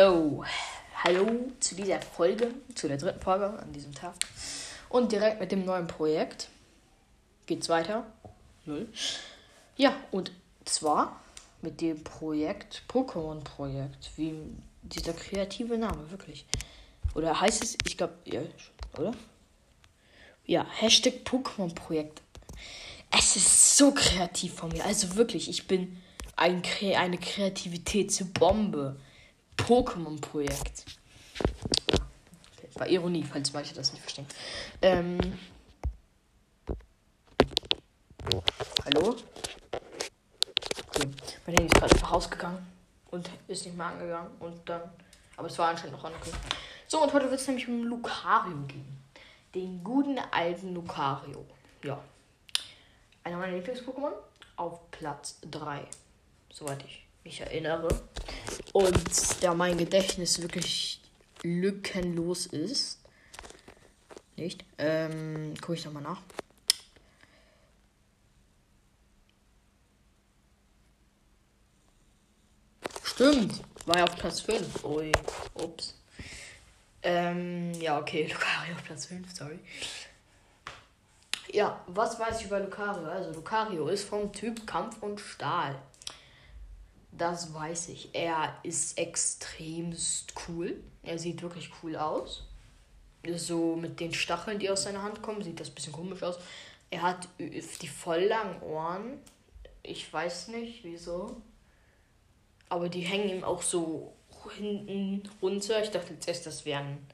Hallo, hallo zu dieser Folge, zu der dritten Folge an diesem Tag. Und direkt mit dem neuen Projekt geht's weiter. Null. Ja, und zwar mit dem Projekt Pokémon-Projekt. Wie dieser kreative Name, wirklich. Oder heißt es, ich glaube, ja, oder? Ja, Hashtag Pokémon-Projekt. Es ist so kreativ von mir. Also wirklich, ich bin ein, eine Kreativitätsbombe. Pokémon-Projekt. War Ironie, falls manche das nicht verstehen. Ähm. Hallo? Okay. Mein Handy ist gerade einfach rausgegangen und ist nicht mehr angegangen. Und dann. Aber es war anscheinend noch an. Okay. So, und heute wird es nämlich um Lucario gehen. Den guten alten Lucario. Ja. Einer meiner Lieblings-Pokémon. Auf Platz 3. Soweit ich mich erinnere. Und da mein Gedächtnis wirklich lückenlos ist, nicht, ähm, gucke ich nochmal nach. Stimmt, war ja auf Platz 5. Ui, ups. Ähm, ja, okay, Lucario auf Platz 5, sorry. Ja, was weiß ich über Lucario? Also, Lucario ist vom Typ Kampf und Stahl. Das weiß ich. Er ist extremst cool. Er sieht wirklich cool aus. So mit den Stacheln, die aus seiner Hand kommen, sieht das ein bisschen komisch aus. Er hat die voll langen Ohren. Ich weiß nicht wieso. Aber die hängen ihm auch so hinten runter. Ich dachte jetzt das wäre ein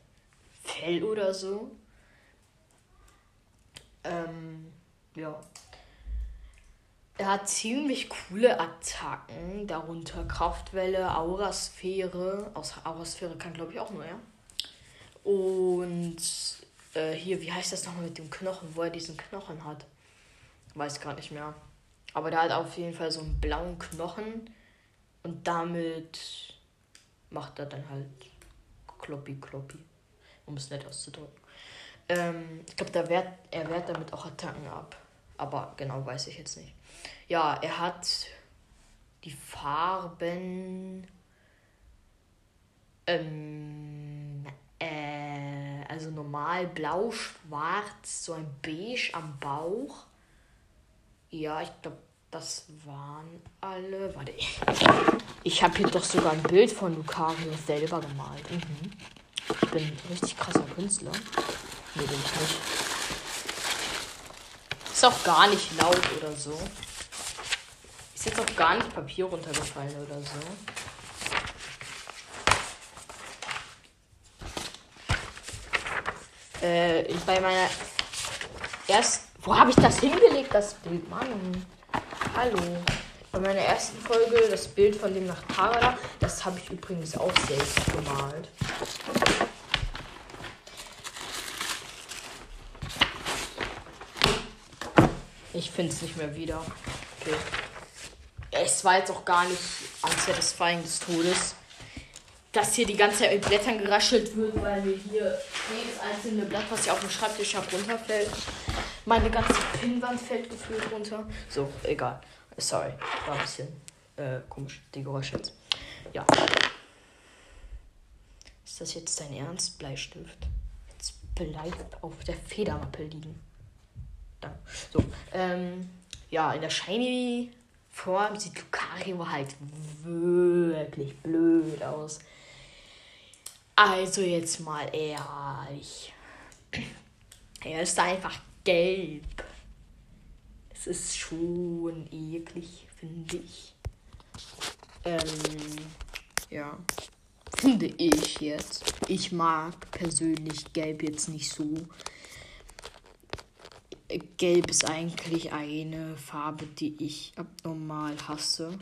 Fell oder so. Ähm, ja. Er hat ziemlich coole Attacken, darunter Kraftwelle, Aurasphäre. Aus Aurasphäre kann, glaube ich, auch nur er. Und äh, hier, wie heißt das nochmal mit dem Knochen, wo er diesen Knochen hat? Weiß gar nicht mehr. Aber der hat auf jeden Fall so einen blauen Knochen. Und damit macht er dann halt Kloppi Kloppi. Um es nett auszudrücken. Ähm, ich glaube, er wehrt damit auch Attacken ab. Aber genau weiß ich jetzt nicht. Ja, er hat die Farben. Ähm, äh, also normal blau, schwarz, so ein beige am Bauch. Ja, ich glaube, das waren alle. Warte, ich, ich habe hier doch sogar ein Bild von Lucario selber gemalt. Mhm. Ich bin ein richtig krasser Künstler. Nee, bin ich nicht. Ist auch gar nicht laut oder so. Ist jetzt auch gar nicht Papier runtergefallen oder so. Äh, bei meiner erst. Wo habe ich das hingelegt, das Bild? Mann. Hallo. Bei meiner ersten Folge, das Bild von dem nach Parada, das habe ich übrigens auch selbst gemalt. Ich finde es nicht mehr wieder. Okay. Es war jetzt auch gar nicht unsatisfying des Todes, dass hier die ganze Zeit mit Blättern geraschelt wird, weil mir hier jedes einzelne Blatt, was ich auf dem Schreibtisch habe, runterfällt. Meine ganze Pinnwand fällt gefühlt runter. So, egal. Sorry, war ein bisschen äh, komisch, die Geräusche jetzt. Ja. Ist das jetzt dein Ernst, Bleistift? Jetzt bleibt auf der Federmappe liegen. Danke. So, ähm, ja, in der Shiny Form sieht Lucario halt wirklich blöd aus. Also jetzt mal ehrlich. Er ist einfach gelb. Es ist schon eklig, finde ich. Ähm, ja. Finde ich jetzt. Ich mag persönlich gelb jetzt nicht so. Gelb ist eigentlich eine Farbe, die ich abnormal hasse.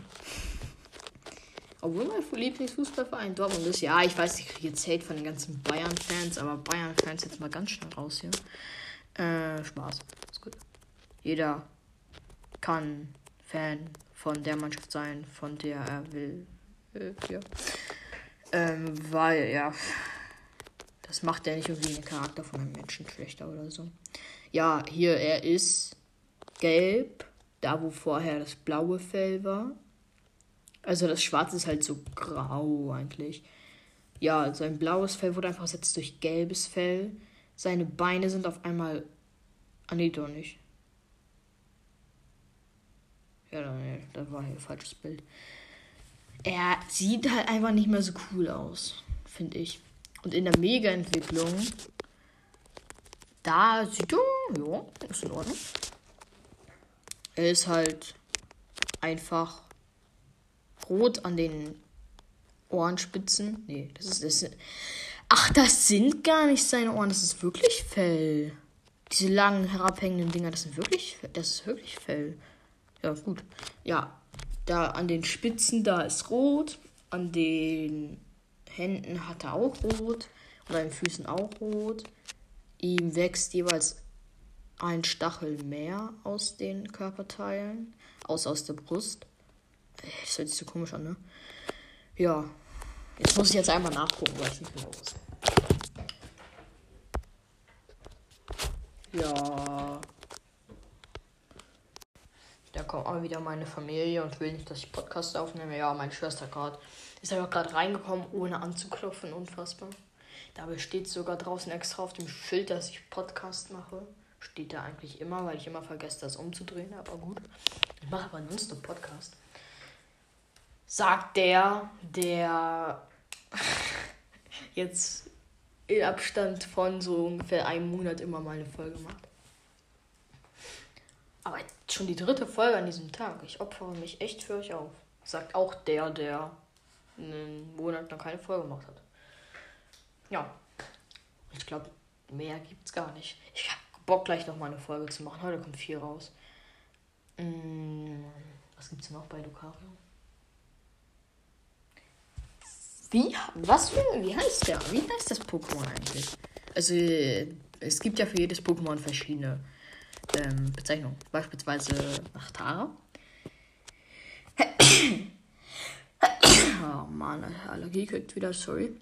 Obwohl mein Lieblingsfußballverein Dortmund ist. Ja, ich weiß, ich kriege jetzt Hate von den ganzen Bayern-Fans, aber Bayern-Fans jetzt mal ganz schnell raus hier. Äh, Spaß. Ist gut. Jeder kann Fan von der Mannschaft sein, von der er will. Äh, ja. Ähm, weil, ja. Das macht ja nicht irgendwie den Charakter von einem Menschen schlechter oder so. Ja, hier, er ist gelb, da wo vorher das blaue Fell war. Also das Schwarze ist halt so grau eigentlich. Ja, sein blaues Fell wurde einfach ersetzt durch gelbes Fell. Seine Beine sind auf einmal. Ah, nee, doch nicht. Ja, nee, das war hier ein falsches Bild. Er sieht halt einfach nicht mehr so cool aus, finde ich. Und in der Mega-Entwicklung, da sieht er, ja, ist in Ordnung. Er ist halt einfach rot an den Ohrenspitzen. Nee, das ist, das ist. Ach, das sind gar nicht seine Ohren, das ist wirklich Fell. Diese langen herabhängenden Dinger, das sind wirklich, das ist wirklich Fell. Ja, gut. Ja, da an den Spitzen, da ist rot. An den Händen hat er auch rot. Und an den Füßen auch rot. Ihm wächst jeweils ein Stachel mehr aus den Körperteilen. Aus aus der Brust. Das hört sich so komisch an, ne? Ja. Jetzt muss ich jetzt einmal nachgucken, weil ich nicht mehr aus. Ja. Da kommt auch wieder meine Familie und will nicht, dass ich Podcast aufnehme. Ja, meine Schwester gerade ist aber gerade reingekommen, ohne anzuklopfen. Unfassbar. Dabei steht sogar draußen extra auf dem Schild, dass ich Podcast mache. Steht da eigentlich immer, weil ich immer vergesse, das umzudrehen. Aber gut. Ich mache aber nonstop Podcast. Sagt der, der jetzt in Abstand von so ungefähr einem Monat immer mal eine Folge macht. Schon die dritte Folge an diesem Tag. Ich opfere mich echt für euch auf. Sagt auch der, der einen Monat noch keine Folge gemacht hat. Ja. Ich glaube, mehr gibt's gar nicht. Ich habe Bock, gleich noch mal eine Folge zu machen. Heute kommt vier raus. Hm, was gibt's noch bei Lucario? Wie, was für, wie heißt der? Wie heißt das Pokémon eigentlich? Also, es gibt ja für jedes Pokémon verschiedene ähm, Bezeichnungen. Beispielsweise Nachtara. oh Mann, Allergie kriegt wieder, sorry.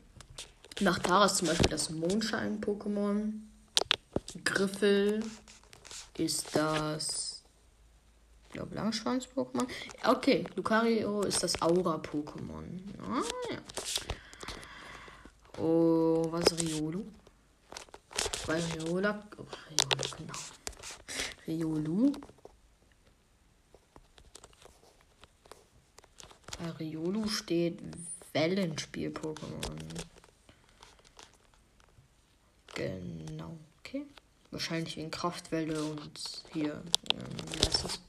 Nachtara ist zum Beispiel das Mondschein-Pokémon. Griffel ist das. Ich glaube, Langschwanz-Pokémon. Okay, Lucario ist das Aura-Pokémon. Ah, ja. Oh, was Riolu? Bei Riola. Oh, Riola, genau. Riolu. Bei Riolu steht Wellenspiel-Pokémon. Genau, okay. Wahrscheinlich wegen Kraftwelle und hier, ähm, wie heißt das?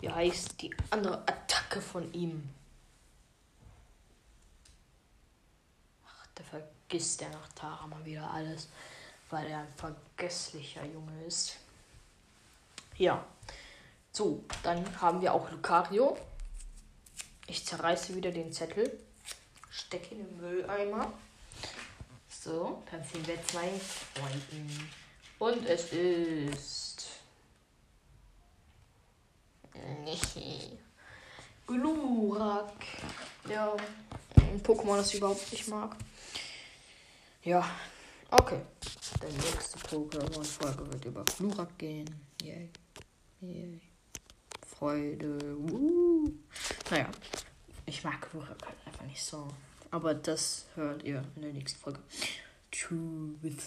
Wie heißt die andere Attacke von ihm? Ach, der vergisst ja nach Tara mal wieder alles, weil er ein vergesslicher Junge ist. Ja. So, dann haben wir auch Lucario. Ich zerreiße wieder den Zettel, stecke in den Mülleimer. So, dann sehen wir zwei Freunden. Und es ist. Glurak. Ja, ein Pokémon, das ich überhaupt nicht mag. Ja, okay. Der nächste Pokémon-Folge wird über Glurak gehen. Yay. Yay. Freude. Uh. Naja, ich mag Glurak halt einfach nicht so. Aber das hört ihr in der nächsten Folge. Truth.